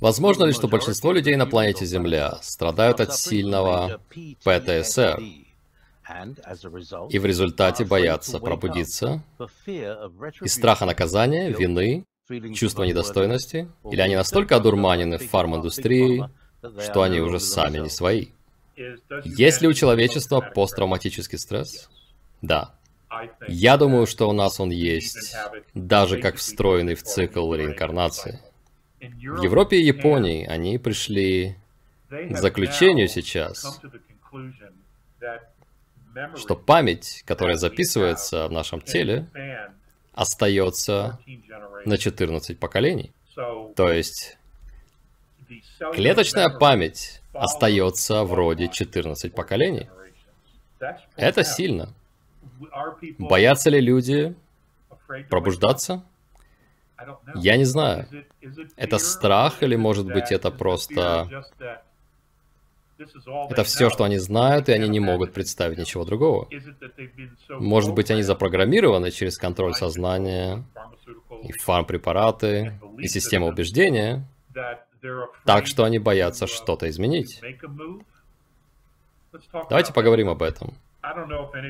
Возможно ли, что большинство людей на планете Земля страдают от сильного ПТСР и в результате боятся пробудиться из страха наказания, вины, чувства недостойности? Или они настолько одурманены фарм-индустрией, что они уже сами не свои? Есть ли у человечества посттравматический стресс? Да. Я думаю, что у нас он есть, даже как встроенный в цикл реинкарнации. В Европе и Японии они пришли к заключению сейчас, что память, которая записывается в нашем теле, остается на 14 поколений. То есть клеточная память остается вроде 14 поколений. Это сильно. Боятся ли люди пробуждаться? Я не знаю. Это страх или может быть это просто... Это все, что они знают, и они не могут представить ничего другого. Может быть, они запрограммированы через контроль сознания, и фармпрепараты, и систему убеждения, так что они боятся что-то изменить. Давайте поговорим об этом.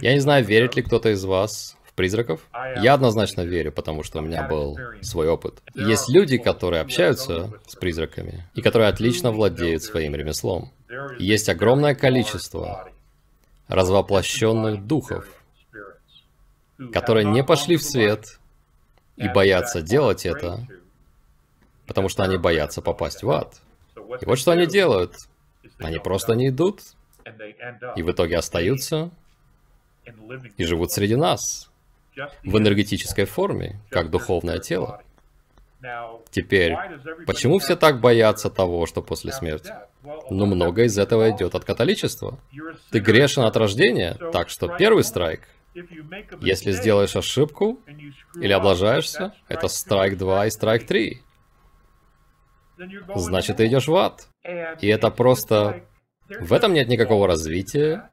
Я не знаю, верит ли кто-то из вас призраков. Я однозначно верю, потому что у меня был свой опыт. Есть люди, которые общаются с призраками, и которые отлично владеют своим ремеслом. Есть огромное количество развоплощенных духов, которые не пошли в свет и боятся делать это, потому что они боятся попасть в ад. И вот что они делают. Они просто не идут, и в итоге остаются и живут среди нас в энергетической форме, как духовное тело. Теперь, почему все так боятся того, что после смерти? Ну, много из этого идет от католичества. Ты грешен от рождения, так что первый страйк. Если сделаешь ошибку или облажаешься, это страйк 2 и страйк 3. Значит, ты идешь в ад. И это просто... В этом нет никакого развития.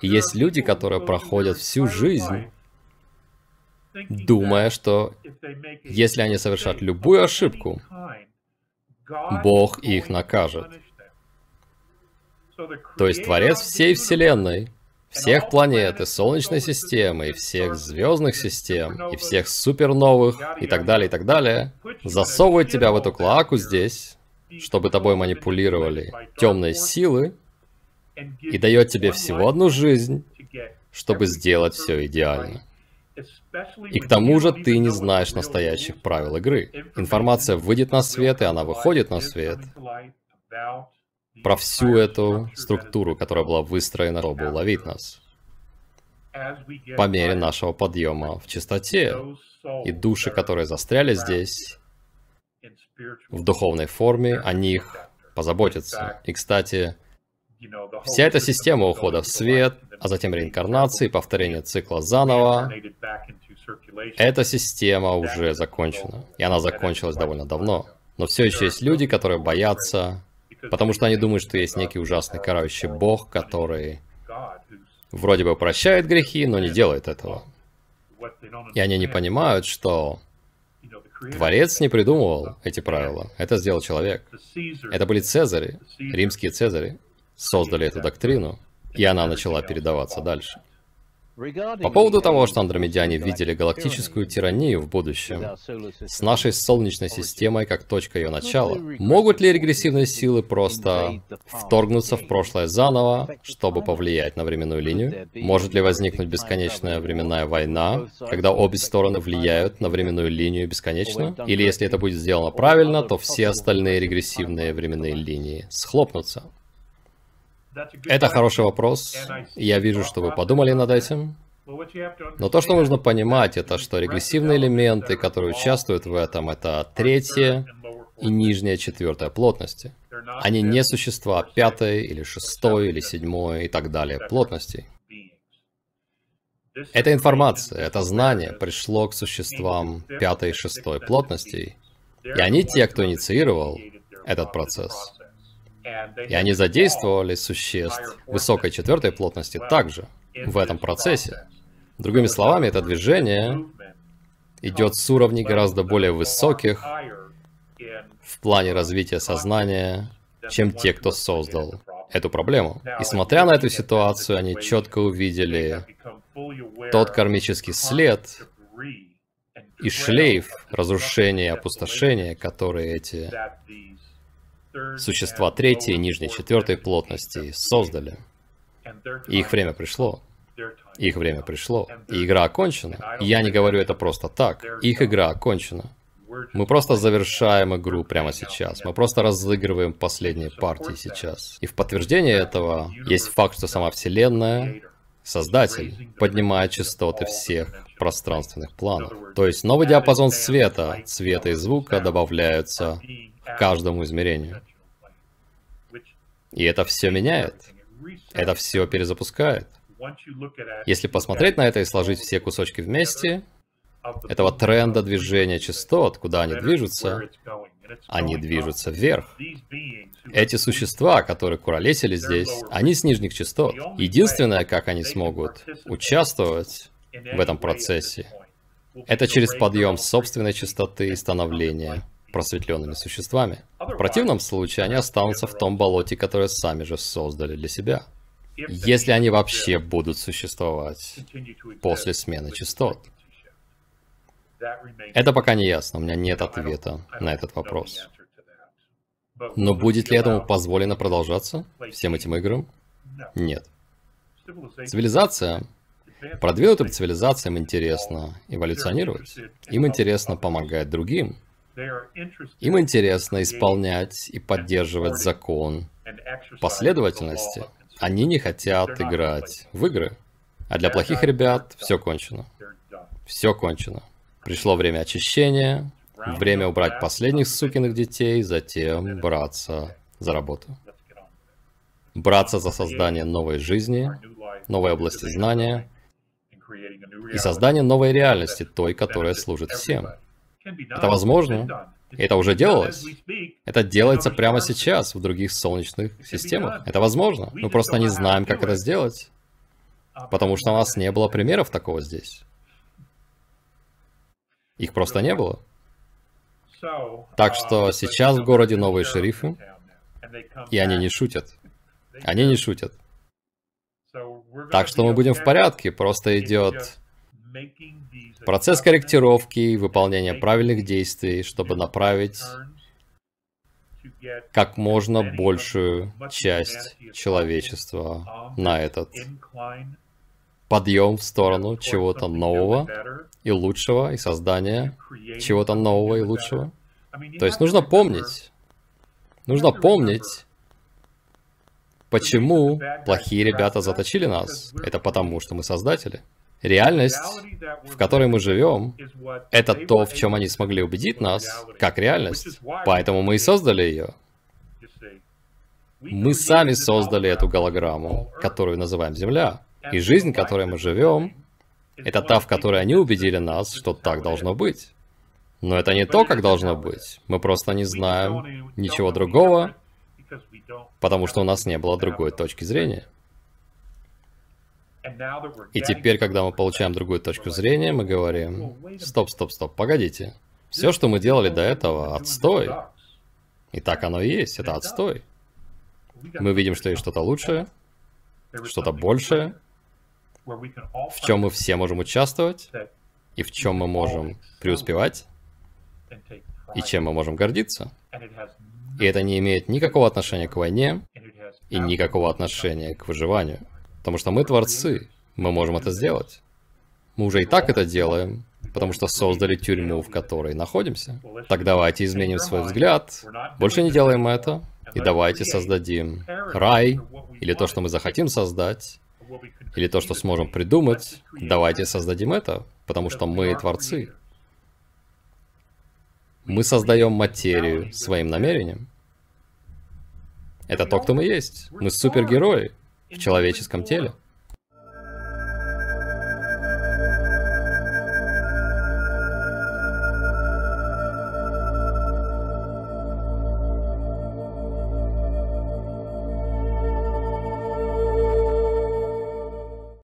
Есть люди, которые проходят всю жизнь думая, что если они совершат любую ошибку, Бог их накажет. То есть Творец всей Вселенной, всех планет и Солнечной системы, и всех звездных систем, и всех суперновых, и так далее, и так далее, засовывает тебя в эту клоаку здесь, чтобы тобой манипулировали темные силы, и дает тебе всего одну жизнь, чтобы сделать все идеально. И к тому же ты не знаешь настоящих правил игры. Информация выйдет на свет, и она выходит на свет. Про всю эту структуру, которая была выстроена, чтобы уловить нас. По мере нашего подъема в чистоте. И души, которые застряли здесь, в духовной форме, о них позаботятся. И, кстати, Вся эта система ухода в свет, а затем реинкарнации, повторения цикла заново, эта система уже закончена. И она закончилась довольно давно. Но все еще есть люди, которые боятся, потому что они думают, что есть некий ужасный карающий бог, который вроде бы прощает грехи, но не делает этого. И они не понимают, что Творец не придумывал эти правила. Это сделал человек. Это были Цезари, римские Цезари создали эту доктрину, и она начала передаваться дальше. По поводу того, что андромедяне видели галактическую тиранию в будущем, с нашей Солнечной системой как точка ее начала, могут ли регрессивные силы просто вторгнуться в прошлое заново, чтобы повлиять на временную линию? Может ли возникнуть бесконечная временная война, когда обе стороны влияют на временную линию бесконечно? Или если это будет сделано правильно, то все остальные регрессивные временные линии схлопнутся? Это хороший вопрос. Я вижу, что вы подумали над этим. Но то, что нужно понимать, это что регрессивные элементы, которые участвуют в этом, это третья и нижняя четвертая плотности. Они не существа пятой или шестой или седьмой и так далее плотностей. Эта информация, это знание пришло к существам пятой и шестой плотностей. И они те, кто инициировал этот процесс. И они задействовали существ высокой четвертой плотности также в этом процессе. Другими словами, это движение идет с уровней гораздо более высоких в плане развития сознания, чем те, кто создал эту проблему. И смотря на эту ситуацию, они четко увидели тот кармический след и шлейф разрушения и опустошения, которые эти существа третьей, нижней, четвертой плотности создали. Их время пришло. Их время пришло. И игра окончена. Я не говорю это просто так. Их игра окончена. Мы просто завершаем игру прямо сейчас. Мы просто разыгрываем последние партии сейчас. И в подтверждение этого есть факт, что сама Вселенная, Создатель, поднимает частоты всех пространственных планов. То есть новый диапазон света, цвета и звука добавляются к каждому измерению. И это все меняет. Это все перезапускает. Если посмотреть на это и сложить все кусочки вместе, этого тренда движения частот, куда они движутся, они движутся вверх. Эти существа, которые куролесили здесь, они с нижних частот. Единственное, как они смогут участвовать в этом процессе, это через подъем собственной частоты и становления просветленными существами. В противном случае они останутся в том болоте, которое сами же создали для себя. Если они вообще будут существовать после смены частот. Это пока не ясно, у меня нет ответа на этот вопрос. Но будет ли этому позволено продолжаться, всем этим играм? Нет. Цивилизация, продвинутым цивилизациям интересно эволюционировать. Им интересно помогать другим. Им интересно исполнять и поддерживать закон последовательности. Они не хотят играть в игры. А для плохих ребят все кончено. Все кончено. Пришло время очищения, время убрать последних сукиных детей, затем браться за работу. Браться за создание новой жизни, новой области знания и создание новой реальности, той, которая служит всем. Это возможно. Это уже делалось. Это делается прямо сейчас в других солнечных системах. Это возможно. Мы просто не знаем, как это сделать. Потому что у нас не было примеров такого здесь. Их просто не было. Так что сейчас в городе новые шерифы, и они не шутят. Они не шутят. Так что мы будем в порядке, просто идет Процесс корректировки и выполнения правильных действий, чтобы направить как можно большую часть человечества на этот подъем в сторону чего-то нового и лучшего, и создания чего-то нового и лучшего. То есть нужно помнить, нужно помнить, почему плохие ребята заточили нас. Это потому, что мы создатели. Реальность, в которой мы живем, это то, в чем они смогли убедить нас, как реальность. Поэтому мы и создали ее. Мы сами создали эту голограмму, которую называем Земля. И жизнь, в которой мы живем, это та, в которой они убедили нас, что так должно быть. Но это не то, как должно быть. Мы просто не знаем ничего другого, потому что у нас не было другой точки зрения. И теперь, когда мы получаем другую точку зрения, мы говорим, стоп, стоп, стоп, погодите. Все, что мы делали до этого, отстой. И так оно и есть, это отстой. Мы видим, что есть что-то лучшее, что-то большее, в чем мы все можем участвовать, и в чем мы можем преуспевать, и чем мы можем гордиться. И это не имеет никакого отношения к войне и никакого отношения к выживанию. Потому что мы творцы, мы можем это сделать. Мы уже и так это делаем, потому что создали тюрьму, в которой находимся. Так давайте изменим свой взгляд, больше не делаем это, и давайте создадим рай, или то, что мы захотим создать, или то, что сможем придумать, давайте создадим это, потому что мы творцы. Мы создаем материю своим намерением. Это то, кто мы есть. Мы супергерои в человеческом теле.